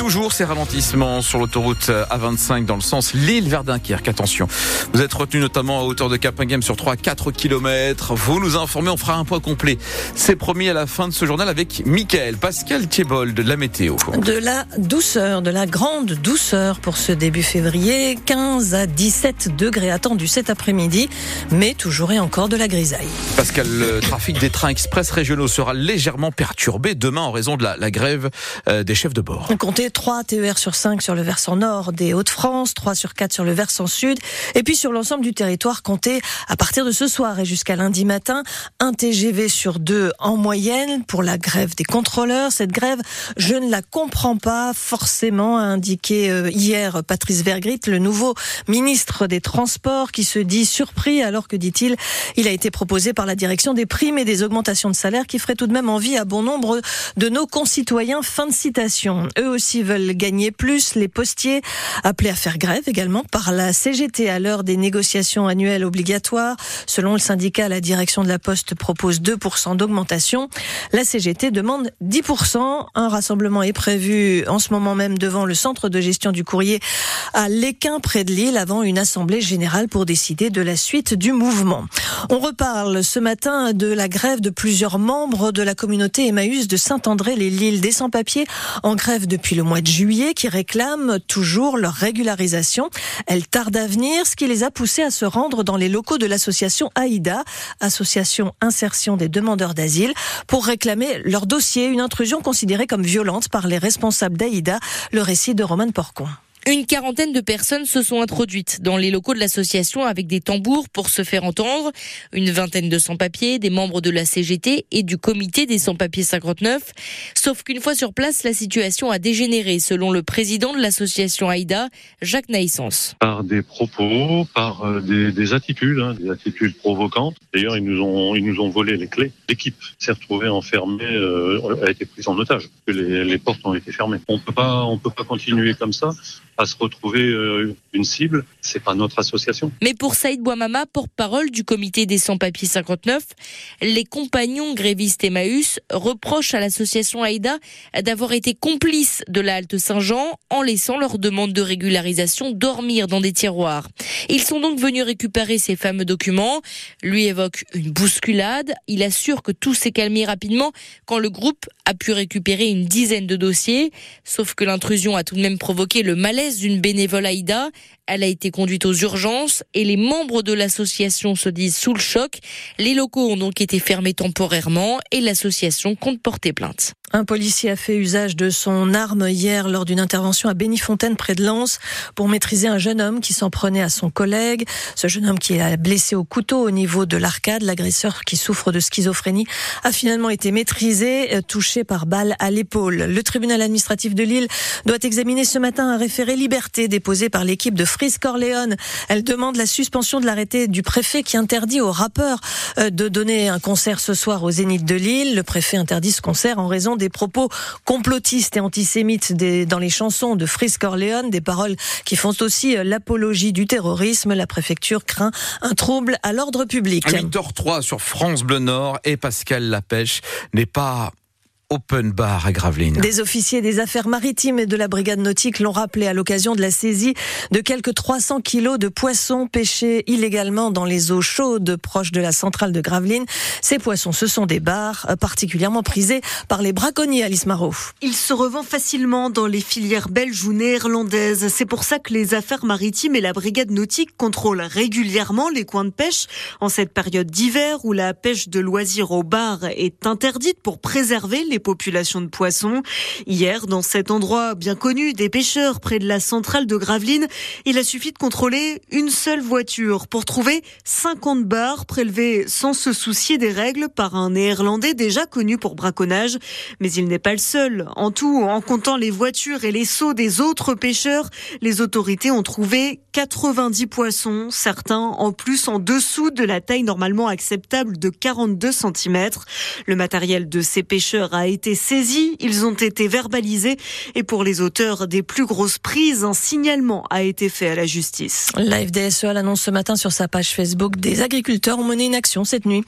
toujours ces ralentissements sur l'autoroute A25 dans le sens Lille vers Dunkerque. Attention, vous êtes retenu notamment à hauteur de Capinghem sur 3 4 km. Vous nous informez, on fera un point complet. C'est promis à la fin de ce journal avec Michael Pascal Thiebold de la météo. De la douceur, de la grande douceur pour ce début février. 15 à 17 degrés attendus cet après-midi, mais toujours et encore de la grisaille. Pascal, le trafic des trains express régionaux sera légèrement perturbé demain en raison de la, la grève euh, des chefs de bord. On comptait 3 TER sur 5 sur le versant nord des Hauts-de-France, 3 sur 4 sur le versant sud, et puis sur l'ensemble du territoire, comptez à partir de ce soir et jusqu'à lundi matin, un TGV sur deux en moyenne pour la grève des contrôleurs. Cette grève, je ne la comprends pas forcément, a indiqué euh, hier Patrice Vergrit, le nouveau ministre des Transports, qui se dit surpris alors que, dit-il, il a été proposé par la direction des primes et des augmentations de salaire qui feraient tout de même envie à bon nombre de nos concitoyens. Fin de citation. Eux aussi veulent gagner plus. Les postiers appelés à faire grève également par la CGT à l'heure des négociations annuelles obligatoires. Selon le syndicat, la direction de la Poste propose 2% d'augmentation. La CGT demande 10%. Un rassemblement est prévu en ce moment même devant le centre de gestion du courrier à Léquin, près de Lille, avant une assemblée générale pour décider de la suite du mouvement. On reparle ce matin de la grève de plusieurs membres de la communauté Emmaüs de Saint-André-les-Lilles, des sans-papiers en grève depuis le mois de juillet, qui réclament toujours leur régularisation. Elle tarde à venir, ce qui les a poussés à se rendre dans les locaux de l'association AIDA, association insertion des demandeurs d'asile, pour réclamer leur dossier, une intrusion considérée comme violente par les responsables d'AIDA. Le récit de Roman Porcon. Une quarantaine de personnes se sont introduites dans les locaux de l'association avec des tambours pour se faire entendre. Une vingtaine de sans-papiers, des membres de la CGT et du comité des sans-papiers 59. Sauf qu'une fois sur place, la situation a dégénéré, selon le président de l'association AIDA, Jacques Naissance. Par des propos, par euh, des, des attitudes, hein, des attitudes provocantes. D'ailleurs, ils nous ont, ils nous ont volé les clés. L'équipe s'est retrouvée enfermée, euh, a été prise en otage. Les, les portes ont été fermées. On peut pas, on peut pas continuer comme ça à se retrouver euh, une cible. C'est pas notre association. Mais pour Saïd Bouamama, porte-parole du comité des sans-papiers 59, les compagnons grévistes Emmaüs reprochent à l'association Aïda d'avoir été complices de la halte Saint-Jean en laissant leur demande de régularisation dormir dans des tiroirs. Ils sont donc venus récupérer ces fameux documents. Lui évoque une bousculade. Il assure que tout s'est calmé rapidement quand le groupe a pu récupérer une dizaine de dossiers. Sauf que l'intrusion a tout de même provoqué le malaise d'une bénévole Aïda. Elle a été conduite aux urgences et les membres de l'association se disent sous le choc. Les locaux ont donc été fermés temporairement et l'association compte porter plainte. Un policier a fait usage de son arme hier lors d'une intervention à Bénifontaine près de Lens pour maîtriser un jeune homme qui s'en prenait à son collègue. Ce jeune homme qui a blessé au couteau au niveau de l'arcade, l'agresseur qui souffre de schizophrénie, a finalement été maîtrisé, euh, touché par balle à l'épaule. Le tribunal administratif de Lille doit examiner ce matin un référé liberté déposé par l'équipe de Frise Corleone. Elle demande la suspension de l'arrêté du préfet qui interdit aux rappeurs euh, de donner un concert ce soir au Zénith de Lille. Le préfet interdit ce concert en raison des propos complotistes et antisémites dans les chansons de Fris Corleone, des paroles qui font aussi euh, l'apologie du terrorisme. La préfecture craint un trouble à l'ordre public. 8h03 sur France Bleu Nord et Pascal n'est pas Open Bar à Gravelines. Des officiers des affaires maritimes et de la brigade nautique l'ont rappelé à l'occasion de la saisie de quelques 300 kilos de poissons pêchés illégalement dans les eaux chaudes proches de la centrale de Gravelines. Ces poissons, ce sont des bars particulièrement prisés par les braconniers, Alice Marot. Ils se revendent facilement dans les filières belges ou néerlandaises. C'est pour ça que les affaires maritimes et la brigade nautique contrôlent régulièrement les coins de pêche en cette période d'hiver où la pêche de loisirs au bar est interdite pour préserver les populations de poissons. Hier, dans cet endroit bien connu des pêcheurs près de la centrale de Gravelines, il a suffi de contrôler une seule voiture pour trouver 50 bars prélevés sans se soucier des règles par un néerlandais déjà connu pour braconnage. Mais il n'est pas le seul. En tout, en comptant les voitures et les seaux des autres pêcheurs, les autorités ont trouvé 90 poissons, certains en plus en dessous de la taille normalement acceptable de 42 cm. Le matériel de ces pêcheurs a été saisi, ils ont été verbalisés et pour les auteurs des plus grosses prises, un signalement a été fait à la justice. La FDSE annonce ce matin sur sa page Facebook des agriculteurs ont mené une action cette nuit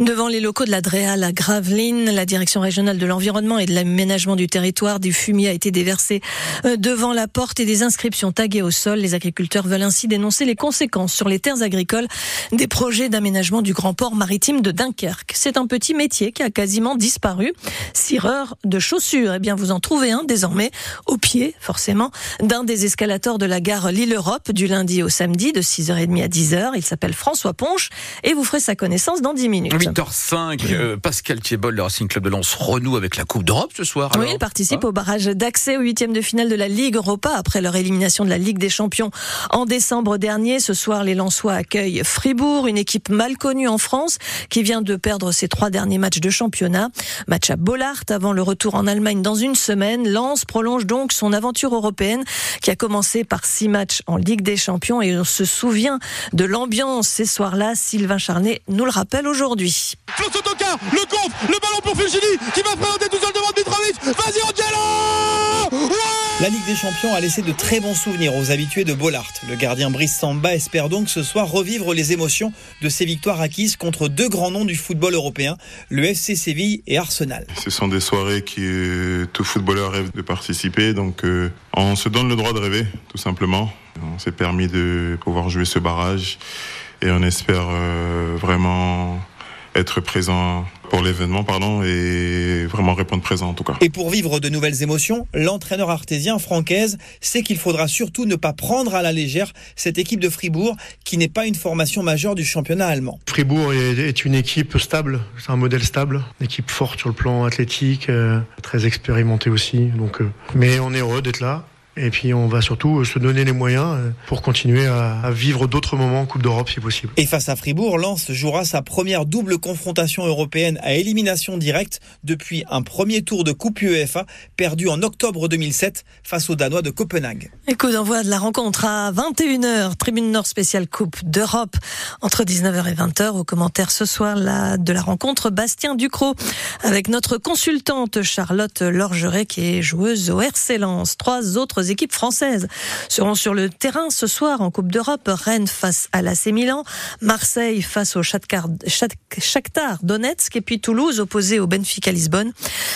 devant les locaux de la DREAL à Gravelines. La direction régionale de l'environnement et de l'aménagement du territoire du fumier a été déversé euh, devant la porte et des inscriptions taguées au sol. Les agriculteurs veulent ainsi dénoncer les conséquences sur les terres agricoles des projets d'aménagement du grand port maritime de Dunkerque. C'est un petit métier qui a quasiment disparu. Cireur de chaussures, eh bien vous en trouvez un désormais au pied, forcément, d'un des escalators de la gare Lille-Europe du lundi au samedi de 6h30 à 10h. Il s'appelle François Ponche et vous ferez sa connaissance dans 10 minutes. 8h05, euh, Pascal Thiebol, le Racing Club de Lens renoue avec la Coupe d'Europe ce soir. Oui, il participe au barrage d'accès au huitième de finale de la Ligue Europa après leur élimination de la Ligue des Champions en décembre dernier. Ce soir, les Lensois accueillent Fribourg, une équipe mal connue en France qui vient de perdre ses trois derniers matchs de championnat. Match à Avant le retour en Allemagne dans une semaine. Lens prolonge donc son aventure européenne qui a commencé par six matchs en Ligue des Champions et on se souvient de l'ambiance ces soirs-là. Sylvain Charnet nous le rappelle aujourd'hui. le contre, le ballon pour Fulgini qui va présenter tout seul devant Mitrovic. Vas-y Angelo La Ligue des Champions a laissé de très bons souvenirs aux habitués de Bollard. Le gardien Brice Samba espère donc ce soir revivre les émotions de ses victoires acquises contre deux grands noms du football européen, le FC Séville et Arsenal. Ce sont des soirées qui euh, tout footballeur rêve de participer, donc euh, on se donne le droit de rêver, tout simplement. On s'est permis de pouvoir jouer ce barrage et on espère euh, vraiment être présent pour l'événement, pardon, et vraiment répondre présent en tout cas. Et pour vivre de nouvelles émotions, l'entraîneur artésien Francaise sait qu'il faudra surtout ne pas prendre à la légère cette équipe de Fribourg qui n'est pas une formation majeure du championnat allemand. Fribourg est une équipe stable, c'est un modèle stable, une équipe forte sur le plan athlétique, euh, très expérimentée aussi. Donc, euh, mais on est heureux d'être là. Et puis on va surtout se donner les moyens euh, pour continuer à, vivre d'autres moments en Coupe d'Europe si possible. Et face à Fribourg, Lens jouera sa première double confrontation européenne à élimination directe depuis un premier tour de Coupe UEFA perdu en octobre 2007 face aux Danois de Copenhague. Écoute, d'envoi de la rencontre à 21h, Tribune Nord spéciale Coupe d'Europe entre 19h et 20h. Au commentaire ce soir de la rencontre, Bastien Ducrot avec notre consultante Charlotte Lorgeret qui est joueuse au RC Lens. Trois autres équipes françaises seront sur le terrain ce soir en Coupe d'Europe. Rennes face à l'AC Milan, Marseille face au Shakhtar Donetsk et puis Toulouse opposé au Benfica Lisbonne.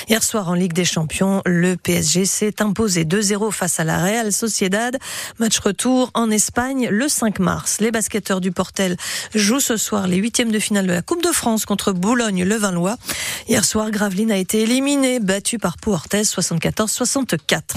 Hier soir en Ligue des Champions, le PSG s'est imposé 2-0 face à la Real Sociedad. Match retour en Espagne le 5 mars. Les basketteurs du Portel jouent ce soir les huitièmes de finale de la Coupe de France contre Boulogne-le-Valois. Hier soir, Gravelines a été éliminé, battu par Pau 74-64.